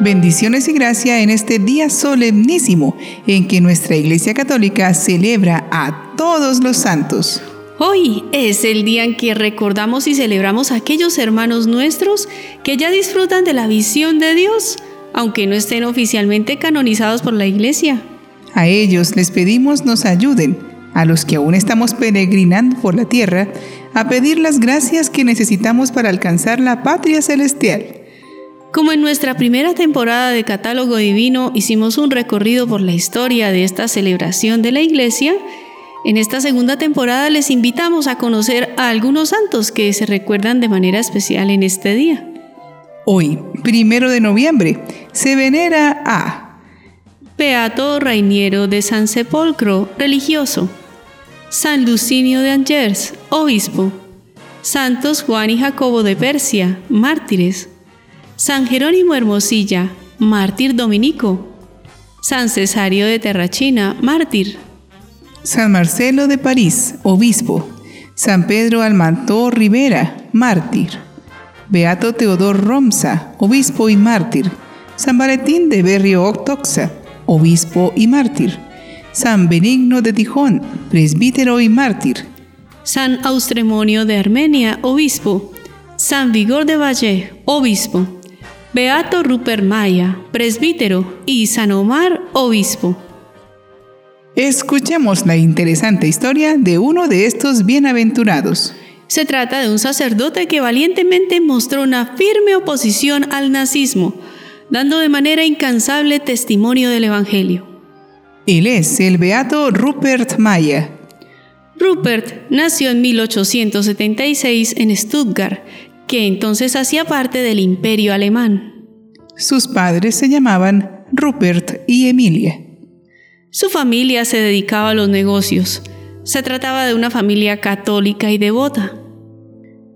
Bendiciones y gracia en este día solemnísimo en que nuestra Iglesia Católica celebra a todos los santos. Hoy es el día en que recordamos y celebramos a aquellos hermanos nuestros que ya disfrutan de la visión de Dios, aunque no estén oficialmente canonizados por la Iglesia. A ellos les pedimos nos ayuden, a los que aún estamos peregrinando por la tierra, a pedir las gracias que necesitamos para alcanzar la patria celestial. Como en nuestra primera temporada de Catálogo Divino hicimos un recorrido por la historia de esta celebración de la Iglesia, en esta segunda temporada les invitamos a conocer a algunos santos que se recuerdan de manera especial en este día. Hoy, primero de noviembre, se venera a Beato Rainiero de San Sepolcro, religioso, San Lucinio de Angers, obispo, Santos Juan y Jacobo de Persia, mártires, San Jerónimo Hermosilla, mártir dominico. San Cesario de Terrachina, mártir. San Marcelo de París, obispo. San Pedro Almantor Rivera, mártir. Beato Teodor Romsa, obispo y mártir. San Valentín de Berrio Octoxa, obispo y mártir. San Benigno de Tijón, presbítero y mártir. San Austremonio de Armenia, obispo. San Vigor de Valle, obispo. Beato Rupert Maya, presbítero, y San Omar, obispo. Escuchemos la interesante historia de uno de estos bienaventurados. Se trata de un sacerdote que valientemente mostró una firme oposición al nazismo, dando de manera incansable testimonio del Evangelio. Él es el beato Rupert Maya. Rupert nació en 1876 en Stuttgart que entonces hacía parte del imperio alemán. Sus padres se llamaban Rupert y Emilia. Su familia se dedicaba a los negocios. Se trataba de una familia católica y devota.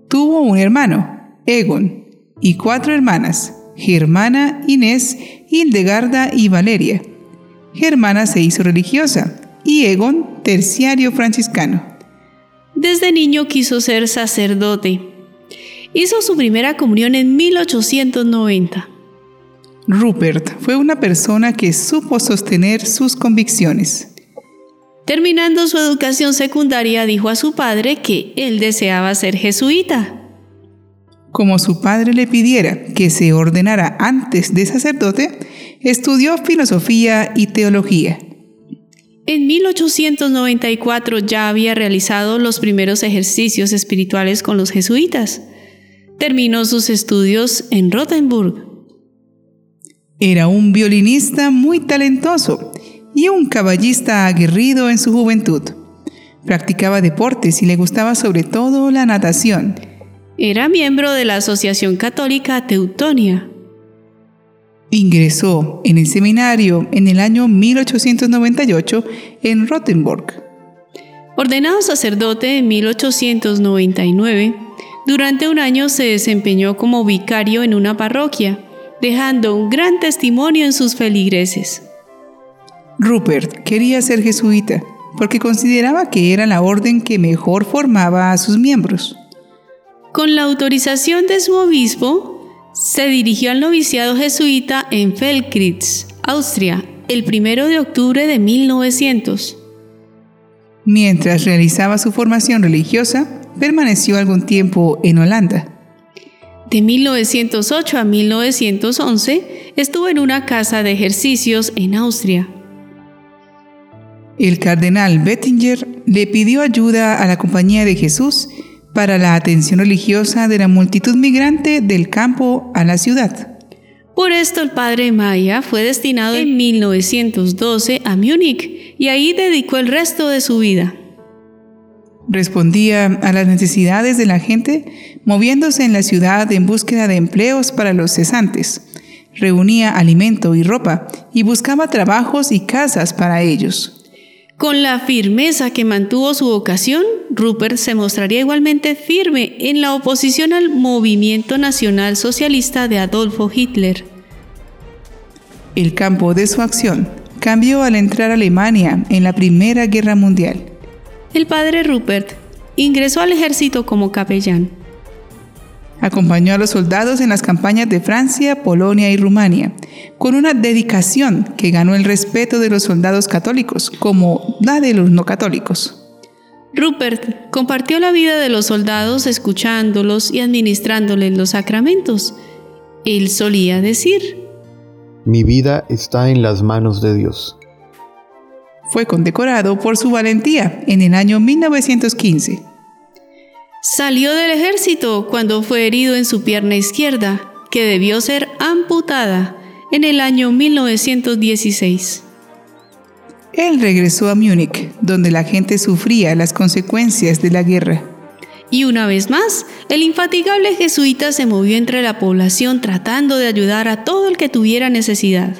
Tuvo un hermano, Egon, y cuatro hermanas, Germana, Inés, Hildegarda y Valeria. Germana se hizo religiosa y Egon terciario franciscano. Desde niño quiso ser sacerdote Hizo su primera comunión en 1890. Rupert fue una persona que supo sostener sus convicciones. Terminando su educación secundaria, dijo a su padre que él deseaba ser jesuita. Como su padre le pidiera que se ordenara antes de sacerdote, estudió filosofía y teología. En 1894 ya había realizado los primeros ejercicios espirituales con los jesuitas. Terminó sus estudios en Rothenburg. Era un violinista muy talentoso y un caballista aguerrido en su juventud. Practicaba deportes y le gustaba sobre todo la natación. Era miembro de la Asociación Católica Teutonia. Ingresó en el seminario en el año 1898 en Rothenburg. Ordenado sacerdote en 1899, durante un año se desempeñó como vicario en una parroquia, dejando un gran testimonio en sus feligreses. Rupert quería ser jesuita porque consideraba que era la orden que mejor formaba a sus miembros. Con la autorización de su obispo, se dirigió al noviciado jesuita en Felkritz, Austria, el 1 de octubre de 1900. Mientras realizaba su formación religiosa, permaneció algún tiempo en Holanda. De 1908 a 1911 estuvo en una casa de ejercicios en Austria. El cardenal Bettinger le pidió ayuda a la Compañía de Jesús para la atención religiosa de la multitud migrante del campo a la ciudad. Por esto el padre Maya fue destinado en 1912 a Múnich y ahí dedicó el resto de su vida. Respondía a las necesidades de la gente moviéndose en la ciudad en búsqueda de empleos para los cesantes. Reunía alimento y ropa y buscaba trabajos y casas para ellos. Con la firmeza que mantuvo su vocación, Rupert se mostraría igualmente firme en la oposición al movimiento nacional socialista de Adolfo Hitler. El campo de su acción cambió al entrar a Alemania en la Primera Guerra Mundial el padre Rupert ingresó al ejército como capellán. Acompañó a los soldados en las campañas de Francia, Polonia y Rumania, con una dedicación que ganó el respeto de los soldados católicos, como la de los no católicos. Rupert compartió la vida de los soldados escuchándolos y administrándoles los sacramentos. Él solía decir, Mi vida está en las manos de Dios. Fue condecorado por su valentía en el año 1915. Salió del ejército cuando fue herido en su pierna izquierda, que debió ser amputada en el año 1916. Él regresó a Múnich, donde la gente sufría las consecuencias de la guerra. Y una vez más, el infatigable jesuita se movió entre la población tratando de ayudar a todo el que tuviera necesidad.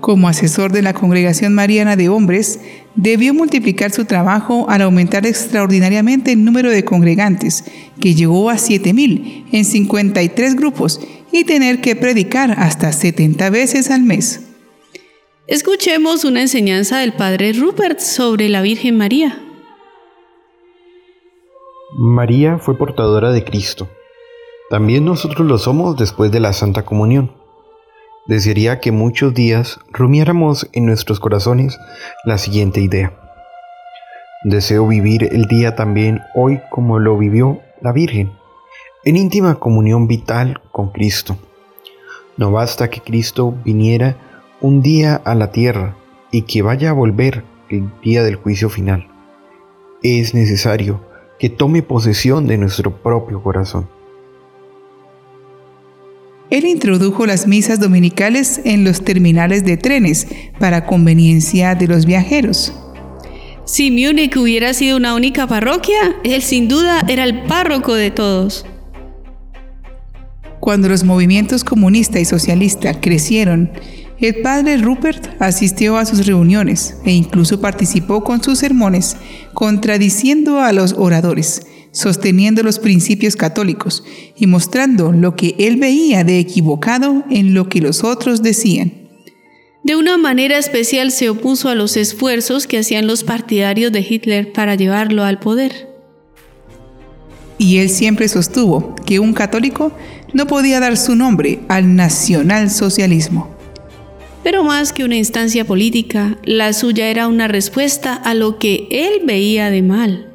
Como asesor de la Congregación Mariana de Hombres, debió multiplicar su trabajo al aumentar extraordinariamente el número de congregantes, que llegó a 7.000 en 53 grupos, y tener que predicar hasta 70 veces al mes. Escuchemos una enseñanza del Padre Rupert sobre la Virgen María. María fue portadora de Cristo. También nosotros lo somos después de la Santa Comunión. Desearía que muchos días rumiáramos en nuestros corazones la siguiente idea. Deseo vivir el día también hoy como lo vivió la Virgen, en íntima comunión vital con Cristo. No basta que Cristo viniera un día a la tierra y que vaya a volver el día del juicio final. Es necesario que tome posesión de nuestro propio corazón. Él introdujo las misas dominicales en los terminales de trenes para conveniencia de los viajeros. Si Múnich hubiera sido una única parroquia, él sin duda era el párroco de todos. Cuando los movimientos comunista y socialista crecieron, el padre Rupert asistió a sus reuniones e incluso participó con sus sermones, contradiciendo a los oradores, sosteniendo los principios católicos y mostrando lo que él veía de equivocado en lo que los otros decían. De una manera especial se opuso a los esfuerzos que hacían los partidarios de Hitler para llevarlo al poder. Y él siempre sostuvo que un católico no podía dar su nombre al nacionalsocialismo. Pero más que una instancia política, la suya era una respuesta a lo que él veía de mal.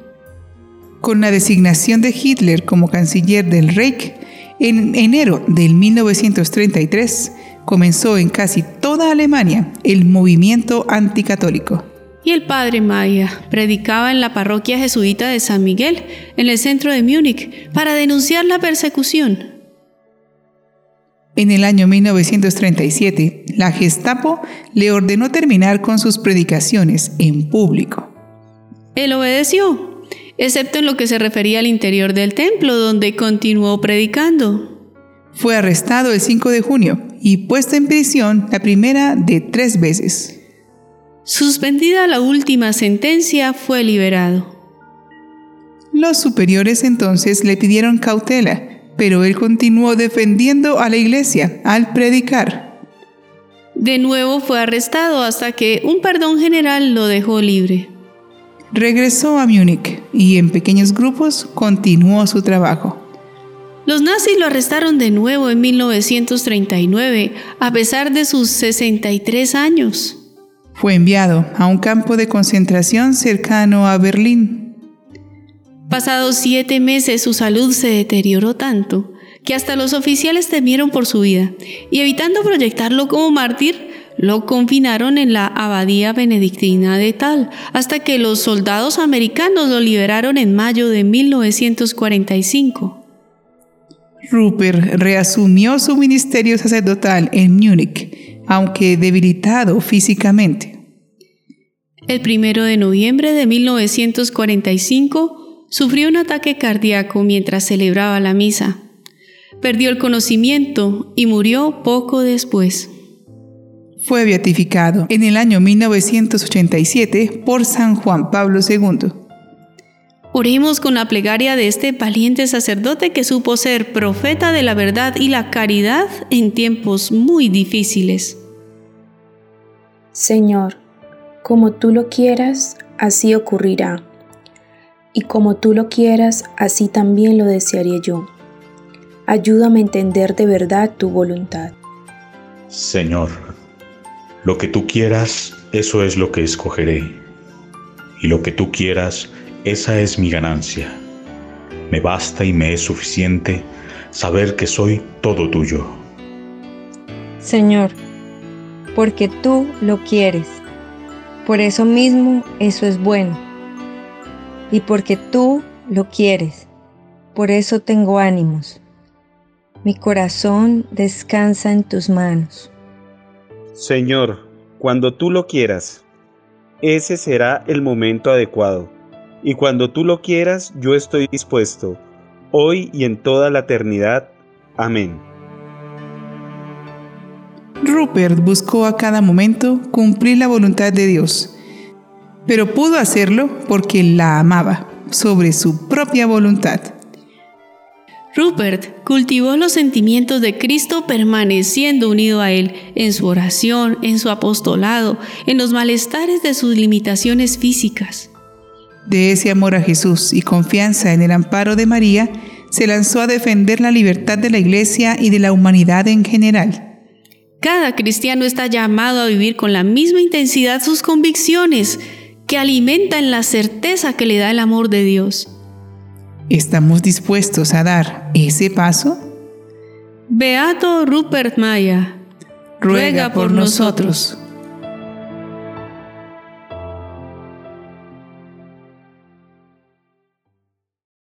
Con la designación de Hitler como canciller del Reich, en enero del 1933 comenzó en casi toda Alemania el movimiento anticatólico. Y el padre Maya predicaba en la parroquia jesuita de San Miguel, en el centro de Múnich, para denunciar la persecución. En el año 1937, la Gestapo le ordenó terminar con sus predicaciones en público. Él obedeció, excepto en lo que se refería al interior del templo, donde continuó predicando. Fue arrestado el 5 de junio y puesto en prisión la primera de tres veces. Suspendida la última sentencia, fue liberado. Los superiores entonces le pidieron cautela pero él continuó defendiendo a la iglesia al predicar. De nuevo fue arrestado hasta que un perdón general lo dejó libre. Regresó a Múnich y en pequeños grupos continuó su trabajo. Los nazis lo arrestaron de nuevo en 1939, a pesar de sus 63 años. Fue enviado a un campo de concentración cercano a Berlín. Pasados siete meses su salud se deterioró tanto que hasta los oficiales temieron por su vida y evitando proyectarlo como mártir, lo confinaron en la abadía benedictina de Tal, hasta que los soldados americanos lo liberaron en mayo de 1945. Rupert reasumió su ministerio sacerdotal en Múnich, aunque debilitado físicamente. El primero de noviembre de 1945, sufrió un ataque cardíaco mientras celebraba la misa. Perdió el conocimiento y murió poco después. Fue beatificado en el año 1987 por San Juan Pablo II. Oremos con la plegaria de este valiente sacerdote que supo ser profeta de la verdad y la caridad en tiempos muy difíciles. Señor, como tú lo quieras, así ocurrirá y como tú lo quieras, así también lo desearía yo. Ayúdame a entender de verdad tu voluntad. Señor, lo que tú quieras, eso es lo que escogeré. Y lo que tú quieras, esa es mi ganancia. Me basta y me es suficiente saber que soy todo tuyo. Señor, porque tú lo quieres. Por eso mismo eso es bueno. Y porque tú lo quieres. Por eso tengo ánimos. Mi corazón descansa en tus manos. Señor, cuando tú lo quieras, ese será el momento adecuado. Y cuando tú lo quieras, yo estoy dispuesto, hoy y en toda la eternidad. Amén. Rupert buscó a cada momento cumplir la voluntad de Dios, pero pudo hacerlo porque la amaba sobre su propia voluntad. Rupert cultivó los sentimientos de Cristo permaneciendo unido a Él en su oración, en su apostolado, en los malestares de sus limitaciones físicas. De ese amor a Jesús y confianza en el amparo de María, se lanzó a defender la libertad de la Iglesia y de la humanidad en general. Cada cristiano está llamado a vivir con la misma intensidad sus convicciones, que alimentan la certeza que le da el amor de Dios. ¿Estamos dispuestos a dar ese paso? Beato Rupert Maya, ruega por nosotros.